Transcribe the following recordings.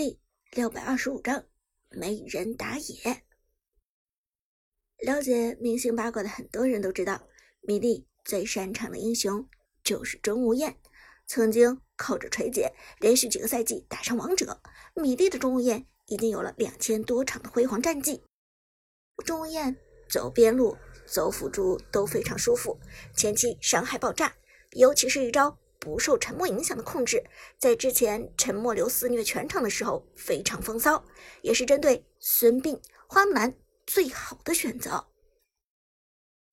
第六百二十五章没人打野。了解明星八卦的很多人都知道，米粒最擅长的英雄就是钟无艳。曾经靠着锤姐，连续几个赛季打上王者，米粒的钟无艳已经有了两千多场的辉煌战绩。钟无艳走边路、走辅助都非常舒服，前期伤害爆炸，尤其是一招。不受沉默影响的控制，在之前沉默流肆虐全场的时候非常风骚，也是针对孙膑、花木兰最好的选择。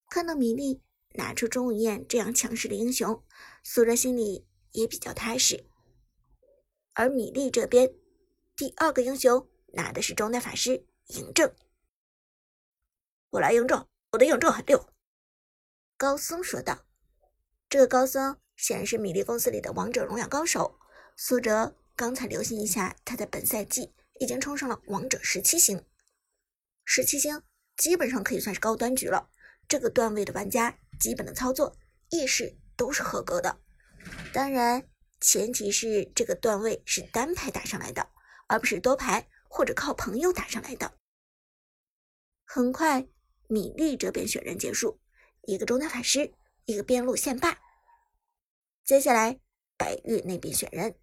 看到米粒拿出钟无艳这样强势的英雄，苏哲心里也比较踏实。而米粒这边，第二个英雄拿的是中单法师嬴政。我来嬴政，我的嬴政很溜。高僧说道：“这个高僧。”显然是米粒公司里的王者荣耀高手苏哲。刚才留心一下，他在本赛季已经冲上了王者十七星。十七星基本上可以算是高端局了。这个段位的玩家，基本的操作意识都是合格的。当然，前提是这个段位是单排打上来的，而不是多排或者靠朋友打上来的。很快，米粒这边选人结束，一个中单法师，一个边路线霸。接下来，白玉那边选人，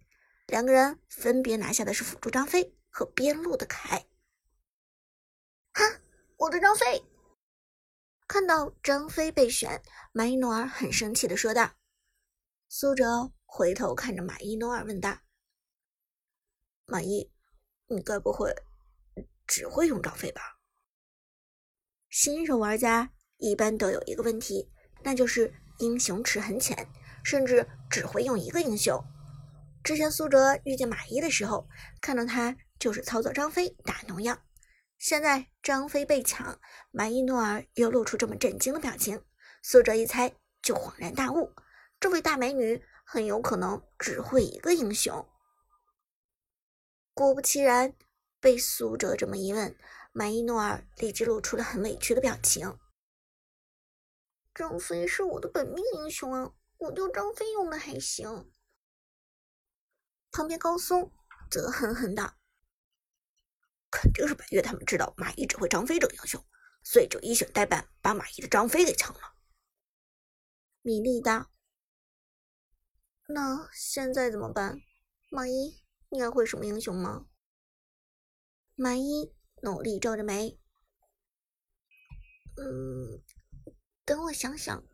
两个人分别拿下的是辅助张飞和边路的凯。哈，我的张飞！看到张飞被选，马伊诺尔很生气的说道。苏哲回头看着马伊诺尔问道：“马伊，你该不会只会用张飞吧？”新手玩家一般都有一个问题，那就是英雄池很浅。甚至只会用一个英雄。之前苏哲遇见马伊的时候，看到他就是操作张飞打农药。现在张飞被抢，马伊诺尔又露出这么震惊的表情，苏哲一猜就恍然大悟：这位大美女很有可能只会一个英雄。果不其然，被苏哲这么一问，马伊诺尔立即露出了很委屈的表情。张飞是我的本命英雄啊！我就张飞用的还行，旁边高松则狠狠道：“肯定是白月他们知道马懿只会张飞这个英雄，所以就一选代办，把马懿的张飞给抢了。”米粒道：“那现在怎么办？马一，你还会什么英雄吗？”马伊努力皱着眉：“嗯，等我想想。”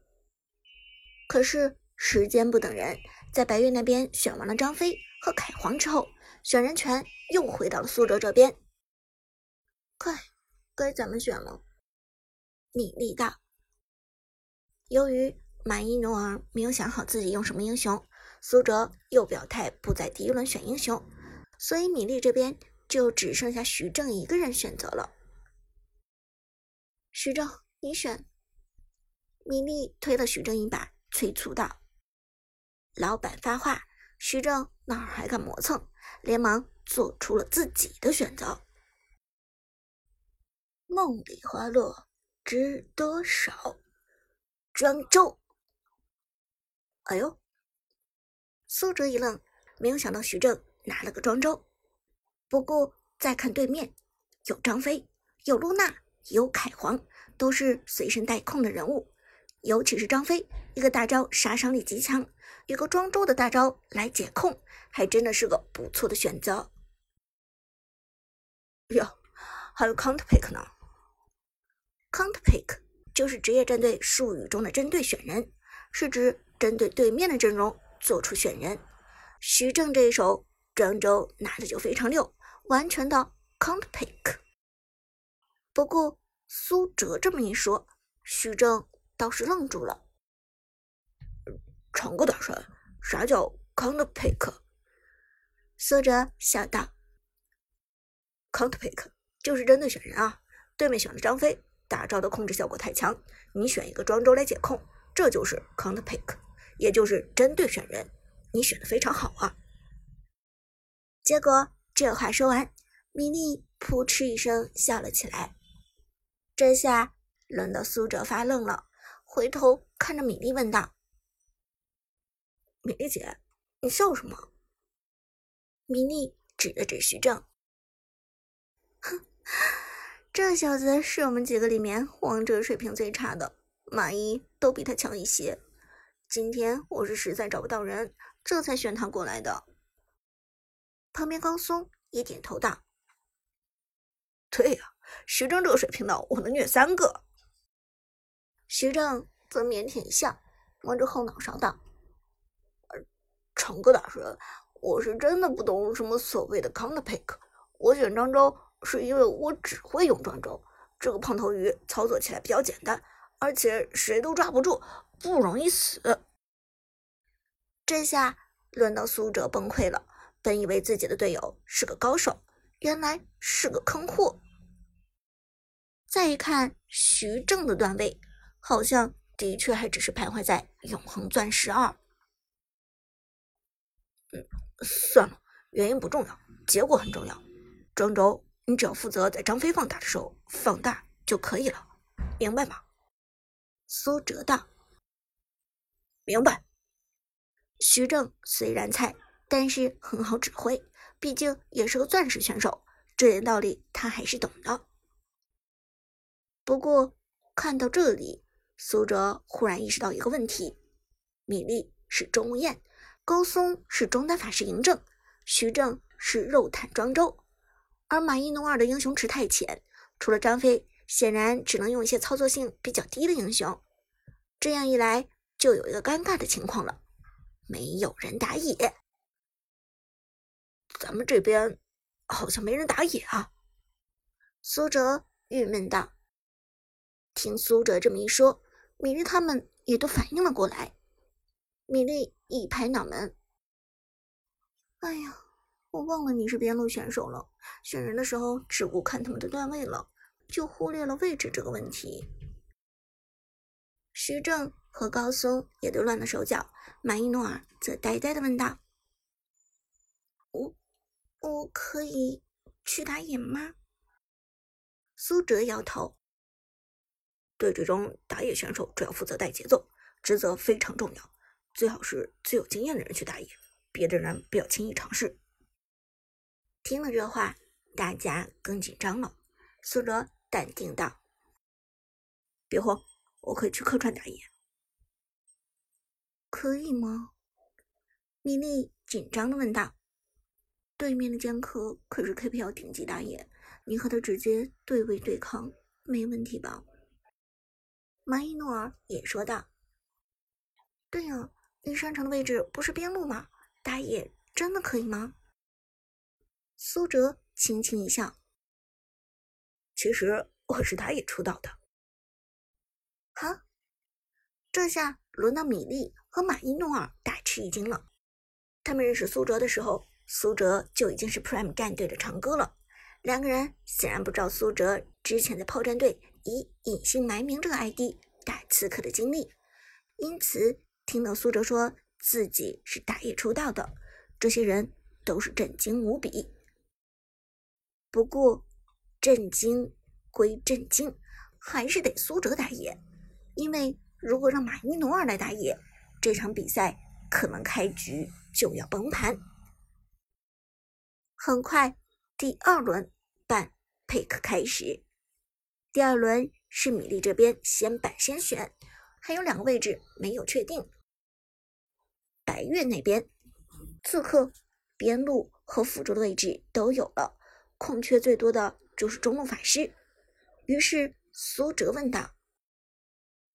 可是时间不等人，在白月那边选完了张飞和凯皇之后，选人权又回到了苏哲这边。快，该咱们选了。米粒道。由于马伊努尔没有想好自己用什么英雄，苏哲又表态不在第一轮选英雄，所以米粒这边就只剩下徐正一个人选择了。徐正，你选。米粒推了徐正一把。催促道：“老板发话，徐正哪还敢磨蹭，连忙做出了自己的选择。梦里花落知多少，庄周。哎呦！”苏哲一愣，没有想到徐正拿了个庄周。不过再看对面，有张飞，有露娜，有凯皇，都是随身带控的人物。尤其是张飞，一个大招杀伤力极强，有个庄周的大招来解控，还真的是个不错的选择。哟，还有 count pick 呢？count pick 就是职业战队术语中的针对选人，是指针对对面的阵容做出选人。徐正这一手庄周拿的就非常溜，完全的 count pick。不过苏哲这么一说，徐正。倒是愣住了，长个点声，啥叫 count pick？苏哲笑道：“count pick 就是针对选人啊，对面选了张飞，大招的控制效果太强，你选一个庄周来解控，这就是 count pick，也就是针对选人，你选的非常好啊。”结果这话说完，米粒扑哧一声笑了起来，这下轮到苏哲发愣了。回头看着米粒问道：“米粒姐，你笑什么？”米粒指了指徐正：“哼，这小子是我们几个里面王者水平最差的，马一都比他强一些。今天我是实在找不到人，这才选他过来的。”旁边高松也点头道：“对呀，徐峥这个水平的，我能虐三个。”徐正则腼腆一笑，摸着后脑勺道：“长哥大神。”我是真的不懂什么所谓的 counter pick，我选庄周是因为我只会用庄周，这个胖头鱼操作起来比较简单，而且谁都抓不住，不容易死。这下轮到苏哲崩溃了，本以为自己的队友是个高手，原来是个坑货。再一看徐正的段位，好像的确还只是徘徊在永恒钻石二。嗯。算了，原因不重要，结果很重要。庄周，你只要负责在张飞放大的时候放大就可以了，明白吗？苏哲道：“明白。”徐正虽然菜，但是很好指挥，毕竟也是个钻石选手，这点道理他还是懂的。不过看到这里，苏哲忽然意识到一个问题：米粒是钟无艳。高松是中单法师嬴政，徐正是肉坦庄周，而马一农二的英雄池太浅，除了张飞，显然只能用一些操作性比较低的英雄。这样一来，就有一个尴尬的情况了，没有人打野。咱们这边好像没人打野啊！苏哲郁闷道。听苏哲这么一说，米粒他们也都反应了过来。米粒一拍脑门：“哎呀，我忘了你是边路选手了。选人的时候只顾看他们的段位了，就忽略了位置这个问题。”徐正和高松也都乱了手脚，马伊诺尔则呆呆的问道：“我，我可以去打野吗？”苏哲摇头：“对这种打野选手，主要负责带节奏，职责非常重要。”最好是最有经验的人去打野，别的人不要轻易尝试。听了这话，大家更紧张了。苏哲淡定道：“别慌，我可以去客串打野。”可以吗？米粒紧张的问道。对面的剑客可是 KPL 顶级打野，你和他直接对位对抗，没问题吧？马伊诺尔也说道：“对呀。”你擅长的位置不是边路吗？打野真的可以吗？苏哲轻轻一笑：“其实我是打野出道的。”哈，这下轮到米粒和马伊诺尔大吃一惊了。他们认识苏哲的时候，苏哲就已经是 Prime 战队的长歌了。两个人显然不知道苏哲之前在炮战队以隐姓埋名这个 ID 打刺客的经历，因此。听到苏哲说自己是打野出道的，这些人都是震惊无比。不过，震惊归震惊，还是得苏哲打野，因为如果让马伊努尔来打野，这场比赛可能开局就要崩盘。很快，第二轮半 pick 开始。第二轮是米粒这边先板先选。还有两个位置没有确定。白月那边，刺客、边路和辅助的位置都有了，空缺最多的就是中路法师。于是苏哲问道：“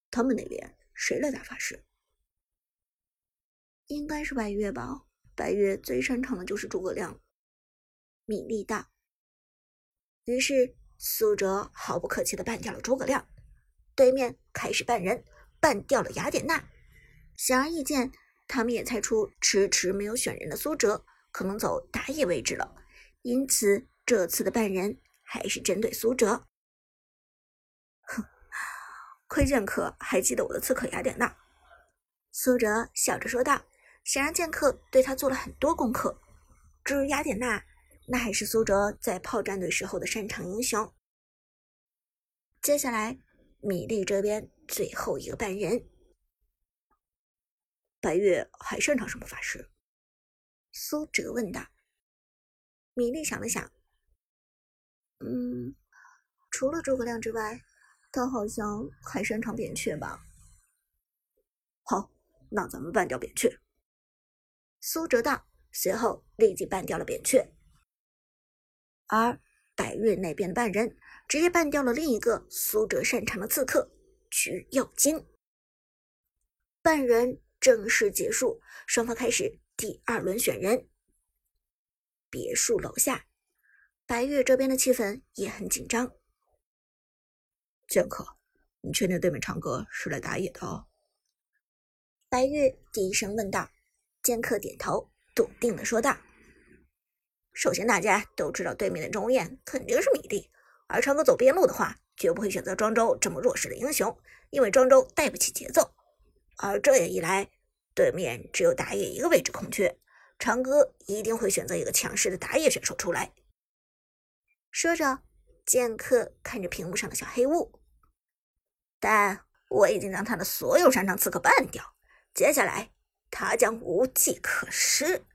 他们那边谁来打法师？”“应该是白月吧，白月最擅长的就是诸葛亮。”米粒道。于是苏哲毫不客气的办掉了诸葛亮，对面开始办人。办掉了雅典娜，显而易见，他们也猜出迟迟没有选人的苏哲可能走打野位置了，因此这次的办人还是针对苏哲。哼，亏剑客还记得我的刺客雅典娜。苏哲笑着说道，显然剑客对他做了很多功课。至于雅典娜，那还是苏哲在炮战队时候的擅长英雄。接下来，米粒这边。最后一个半人，白月还擅长什么法师？苏哲问道。米莉想了想，嗯，除了诸葛亮之外，他好像还擅长扁鹊吧？好，那咱们办掉扁鹊。苏哲道，随后立即办掉了扁鹊。而白月那边的半人直接办掉了另一个苏哲擅长的刺客橘右京。半人正式结束，双方开始第二轮选人。别墅楼下，白月这边的气氛也很紧张。剑客，你确定对面长歌是来打野的哦？白月低声问道。剑客点头，笃定的说道：“首先，大家都知道对面的钟无艳肯定是米粒，而长歌走边路的话，绝不会选择庄周这么弱势的英雄，因为庄周带不起节奏。而这样一来，对面只有打野一个位置空缺。”长歌一定会选择一个强势的打野选手出来。说着，剑客看着屏幕上的小黑雾。但我已经将他的所有擅长刺客办掉，接下来他将无计可施。